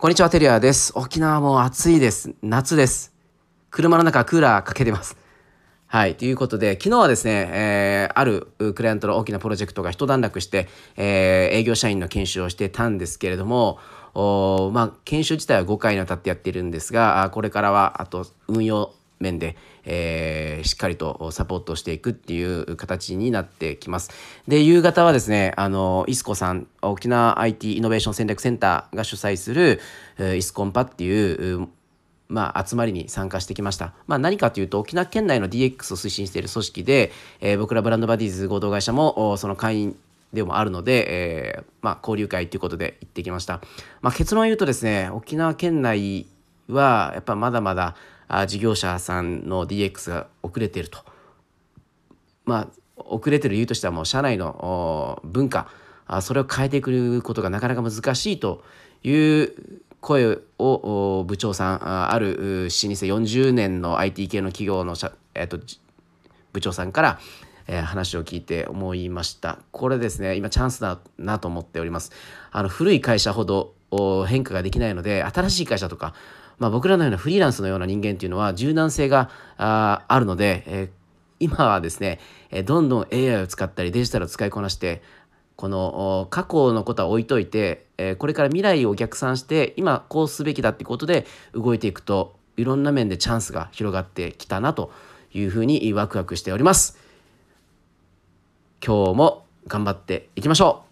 こんにちは、テリアです。沖縄も暑いです。夏です。車の中クーラーかけてます。はい。ということで、昨日はですね、えー、あるクライアントの大きなプロジェクトが一段落して、えー、営業社員の研修をしてたんですけれども、おまあ、研修自体は5回にわたってやっているんですが、これからは、あと、運用面で、えー、しっかりとサポートしていくっていう形になってきます。で、夕方はですね、あの、イスコさん、沖縄 IT イノベーション戦略センターが主催する、イスコンパっていう、まあ、集まりに参加してきました。まあ、何かというと、沖縄県内の DX を推進している組織で、えー、僕らブランドバディーズ合同会社もその会員でもあるので、えー、まあ、交流会ということで行ってきました。まあ、結論を言うとですね、沖縄県内は、やっぱまだまだ、あ事業者さんの DX が遅れていると。まあ、遅れてる理由としてはもう社内の文化。あそれを変えていくことがなかなか難しいという声を部長さんある老舗40年の IT 系の企業の社えっと、部長さんから、えー、話を聞いて思いました。これですね今チャンスだなと思っております。あの古い会社ほど変化ができないので新しい会社とかまあ、僕らのようなフリーランスのような人間っていうのは柔軟性がああるので、えー、今はですね、えどんどん AI を使ったりデジタルを使いこなしてこの過去のことは置いといて、えー、これから未来を逆算して今こうすべきだってことで動いていくといろんな面でチャンスが広がってきたなというふうにワクワクしております。今日も頑張っていきましょう